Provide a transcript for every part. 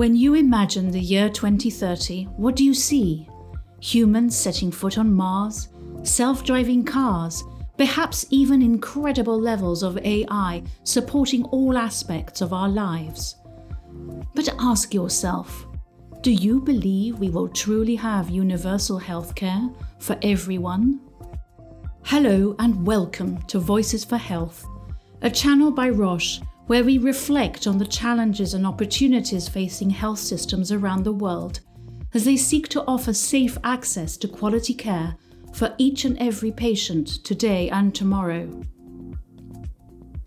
When you imagine the year 2030, what do you see? Humans setting foot on Mars, self driving cars, perhaps even incredible levels of AI supporting all aspects of our lives. But ask yourself do you believe we will truly have universal healthcare for everyone? Hello and welcome to Voices for Health, a channel by Roche where we reflect on the challenges and opportunities facing health systems around the world as they seek to offer safe access to quality care for each and every patient today and tomorrow.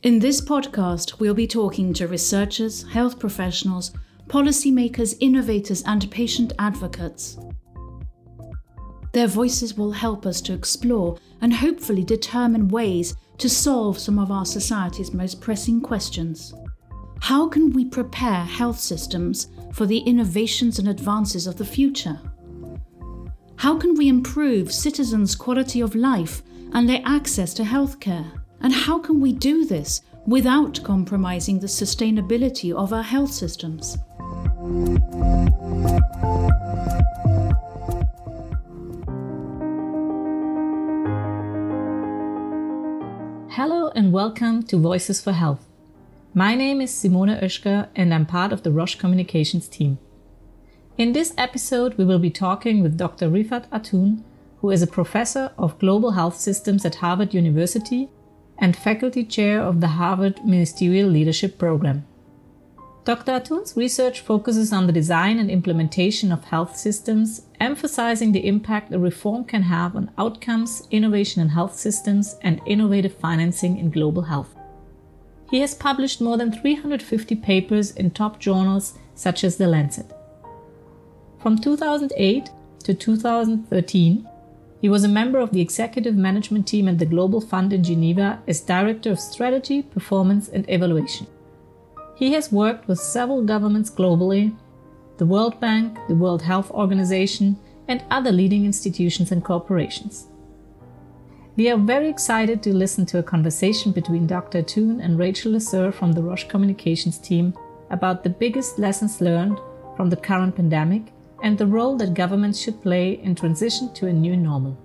In this podcast, we'll be talking to researchers, health professionals, policymakers, innovators, and patient advocates. Their voices will help us to explore and hopefully determine ways to solve some of our society's most pressing questions. How can we prepare health systems for the innovations and advances of the future? How can we improve citizens' quality of life and their access to healthcare? And how can we do this without compromising the sustainability of our health systems? Hello and welcome to Voices for Health. My name is Simone Oeschger and I'm part of the Roche Communications team. In this episode, we will be talking with Dr. Rifat Atun, who is a professor of global health systems at Harvard University and faculty chair of the Harvard Ministerial Leadership Program. Dr. Atun's research focuses on the design and implementation of health systems, emphasizing the impact a reform can have on outcomes, innovation in health systems, and innovative financing in global health. He has published more than 350 papers in top journals such as The Lancet. From 2008 to 2013, he was a member of the executive management team at the Global Fund in Geneva as Director of Strategy, Performance, and Evaluation. He has worked with several governments globally, the World Bank, the World Health Organization, and other leading institutions and corporations. We are very excited to listen to a conversation between Dr. Atun and Rachel Lasser from the Roche Communications team about the biggest lessons learned from the current pandemic and the role that governments should play in transition to a new normal.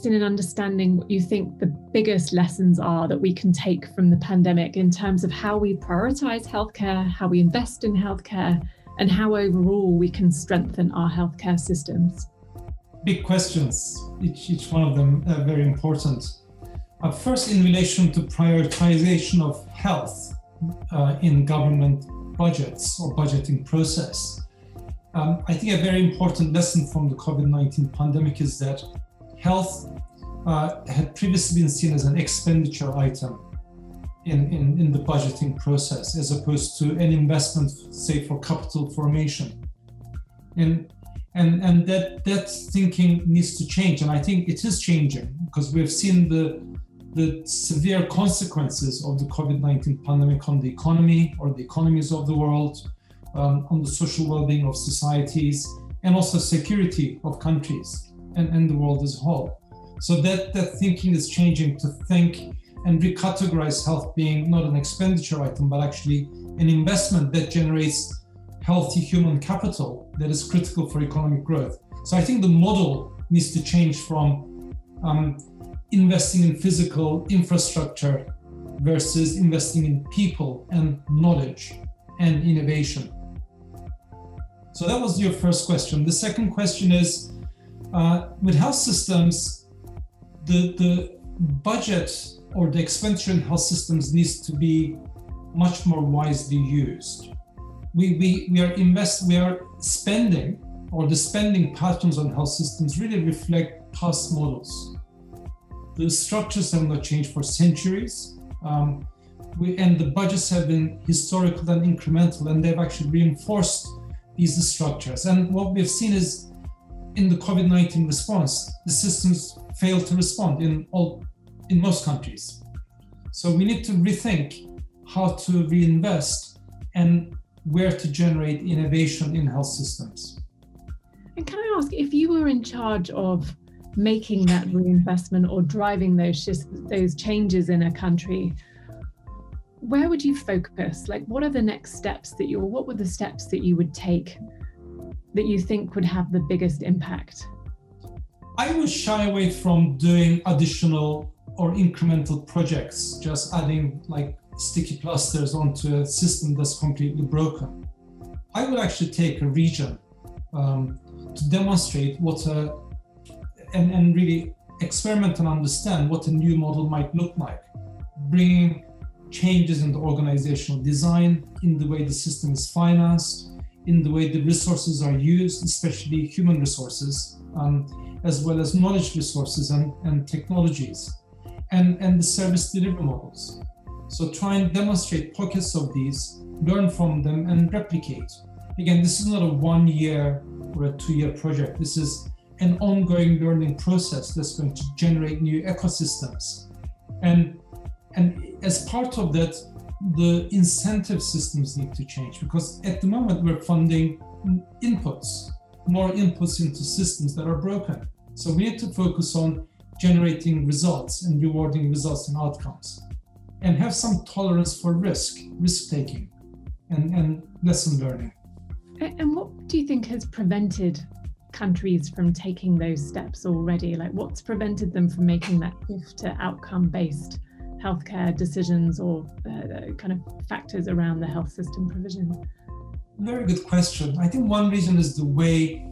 Interested in understanding what you think the biggest lessons are that we can take from the pandemic in terms of how we prioritize healthcare, how we invest in healthcare, and how overall we can strengthen our healthcare systems. Big questions, each, each one of them uh, very important. Uh, first, in relation to prioritization of health uh, in government budgets or budgeting process. Um, I think a very important lesson from the COVID 19 pandemic is that health uh, had previously been seen as an expenditure item in, in, in the budgeting process as opposed to an investment, say, for capital formation. And and and that that thinking needs to change and i think it is changing because we've seen the the severe consequences of the covid-19 pandemic on the economy or the economies of the world um, on the social well-being of societies and also security of countries and, and the world as a whole. So that, that thinking is changing to think and recategorize health being not an expenditure item, but actually an investment that generates healthy human capital that is critical for economic growth. So I think the model needs to change from um, investing in physical infrastructure versus investing in people and knowledge and innovation. So that was your first question. The second question is uh, with health systems, the, the budget or the expenditure in health systems needs to be much more wisely used. We, we, we are invest we are spending or the spending patterns on health systems really reflect past models. The structures have not changed for centuries. Um, we, and the budgets have been historical and incremental, and they've actually reinforced these structures. And what we've seen is in the COVID-19 response, the systems failed to respond in all in most countries. So we need to rethink how to reinvest, and where to generate innovation in health systems. And can I ask if you were in charge of making that reinvestment or driving those those changes in a country, where would you focus? Like, what are the next steps that you, or what were the steps that you would take that you think would have the biggest impact? I would shy away from doing additional or incremental projects, just adding like sticky plasters onto a system that's completely broken. I would actually take a region um, to demonstrate what a and, and really experiment and understand what a new model might look like, bringing changes in the organizational design, in the way the system is financed, in the way the resources are used, especially human resources, um, as well as knowledge resources and, and technologies, and, and the service delivery models. So try and demonstrate pockets of these, learn from them, and replicate. Again, this is not a one year or a two year project. This is an ongoing learning process that's going to generate new ecosystems. And, and as part of that, the incentive systems need to change because at the moment we're funding inputs, more inputs into systems that are broken. So we need to focus on generating results and rewarding results and outcomes and have some tolerance for risk, risk taking, and, and lesson learning. And what do you think has prevented countries from taking those steps already? Like, what's prevented them from making that shift to outcome based healthcare decisions or uh, kind of factors around the health system provision? Very good question. I think one reason is the way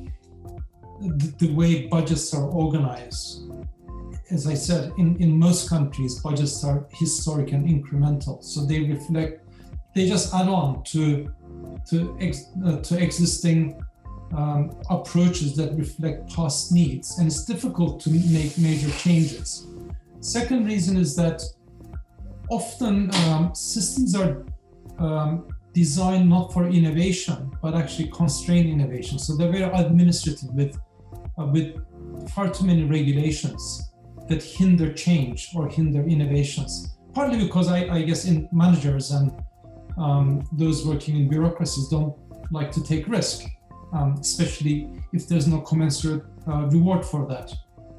the, the way budgets are organized. As I said, in, in most countries, budgets are historic and incremental, so they reflect, they just add on to to, ex, uh, to existing um, approaches that reflect past needs, and it's difficult to make major changes. Second reason is that often um, systems are um, designed not for innovation, but actually constrain innovation. So they're very administrative with, uh, with far too many regulations that hinder change or hinder innovations. Partly because I, I guess in managers and um, those working in bureaucracies don't like to take risk um, especially if there's no commensurate uh, reward for that.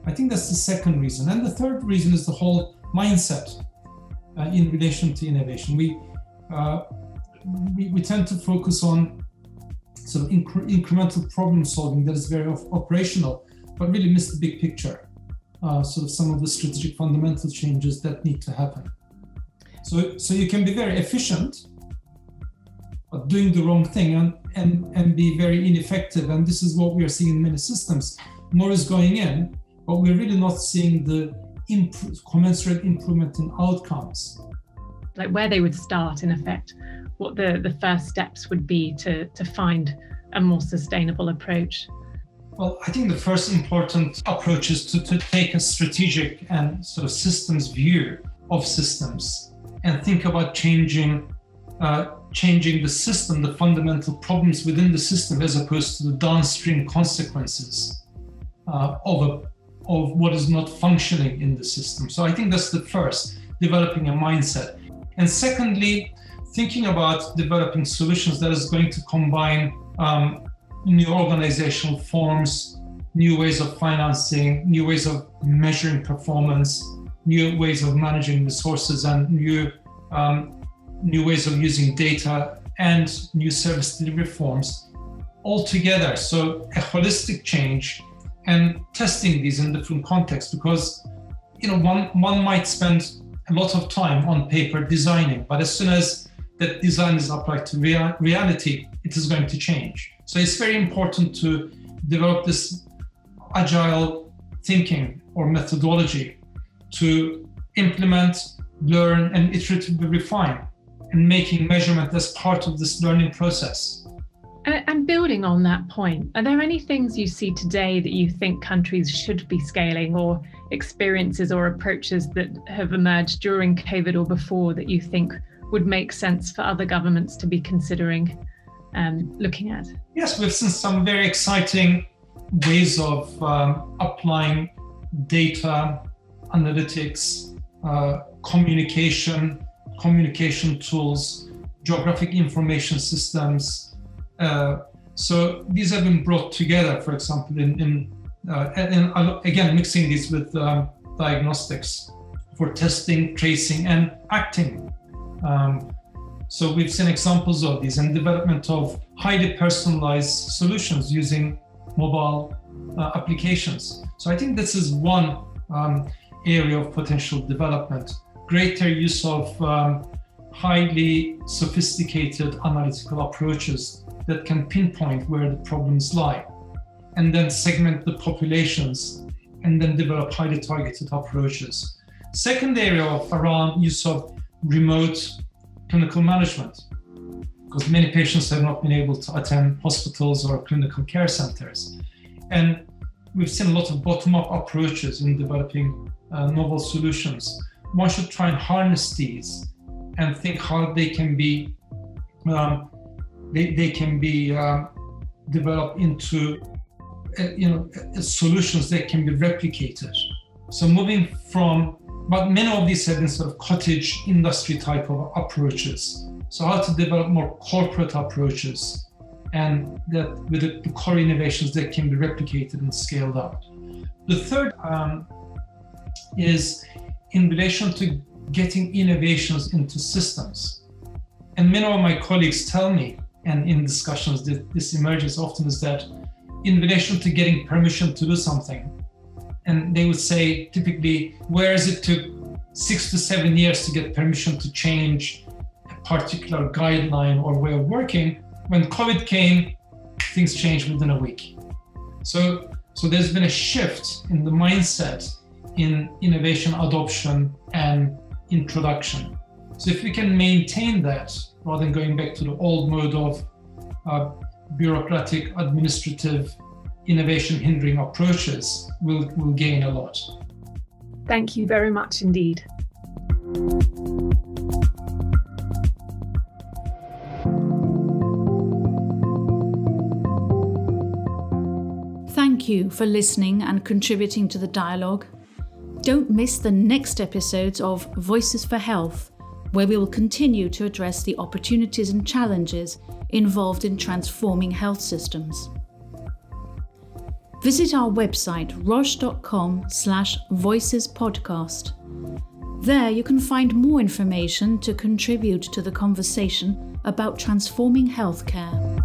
I think that's the second reason. And the third reason is the whole mindset in relation to innovation. We, uh, we, we, tend to focus on sort of incre- incremental problem solving that is very op- operational, but really miss the big picture. Uh, sort of some of the strategic fundamental changes that need to happen. So, so you can be very efficient, but doing the wrong thing and, and, and be very ineffective. And this is what we are seeing in many systems. More is going in, but we're really not seeing the imp- commensurate improvement in outcomes. Like where they would start, in effect, what the, the first steps would be to, to find a more sustainable approach. Well, I think the first important approach is to, to take a strategic and sort of systems view of systems and think about changing uh, changing the system, the fundamental problems within the system, as opposed to the downstream consequences uh, of, a, of what is not functioning in the system. So I think that's the first, developing a mindset. And secondly, thinking about developing solutions that is going to combine um, new organizational forms, new ways of financing, new ways of measuring performance, new ways of managing resources, and new um, new ways of using data, and new service delivery forms all together. So a holistic change and testing these in different contexts because you know one one might spend a lot of time on paper designing, but as soon as that design is applied to rea- reality, it is going to change. So it's very important to develop this agile thinking or methodology to implement, learn, and iteratively refine and making measurement as part of this learning process. And building on that point, are there any things you see today that you think countries should be scaling, or experiences or approaches that have emerged during COVID or before that you think would make sense for other governments to be considering um, looking at? Yes, we've seen some very exciting ways of um, applying data, analytics, uh, communication communication tools, geographic information systems. Uh, so these have been brought together, for example, in, in uh, again mixing these with um, diagnostics for testing, tracing, and acting. Um, so we've seen examples of these and development of highly personalized solutions using mobile uh, applications. So I think this is one um, area of potential development. Greater use of um, highly sophisticated analytical approaches that can pinpoint where the problems lie and then segment the populations and then develop highly targeted approaches. Second area of around use of remote clinical management because many patients have not been able to attend hospitals or clinical care centers. And we've seen a lot of bottom up approaches in developing uh, novel solutions. One should try and harness these and think how they can be um, they, they can be um, developed into uh, you know uh, solutions that can be replicated. So moving from but many of these have been sort of cottage industry type of approaches. So how to develop more corporate approaches and that with the, the core innovations that can be replicated and scaled up. The third um, is in relation to getting innovations into systems. And many of my colleagues tell me, and in discussions this emerges often, is that in relation to getting permission to do something, and they would say typically, whereas it took six to seven years to get permission to change a particular guideline or way of working, when COVID came, things changed within a week. So, so there's been a shift in the mindset in innovation adoption and introduction. So if we can maintain that rather than going back to the old mode of uh, bureaucratic, administrative innovation hindering approaches will, will gain a lot. Thank you very much indeed. Thank you for listening and contributing to the dialogue. Don't miss the next episodes of Voices for Health, where we will continue to address the opportunities and challenges involved in transforming health systems visit our website roche.com slash voicespodcast. There you can find more information to contribute to the conversation about transforming healthcare.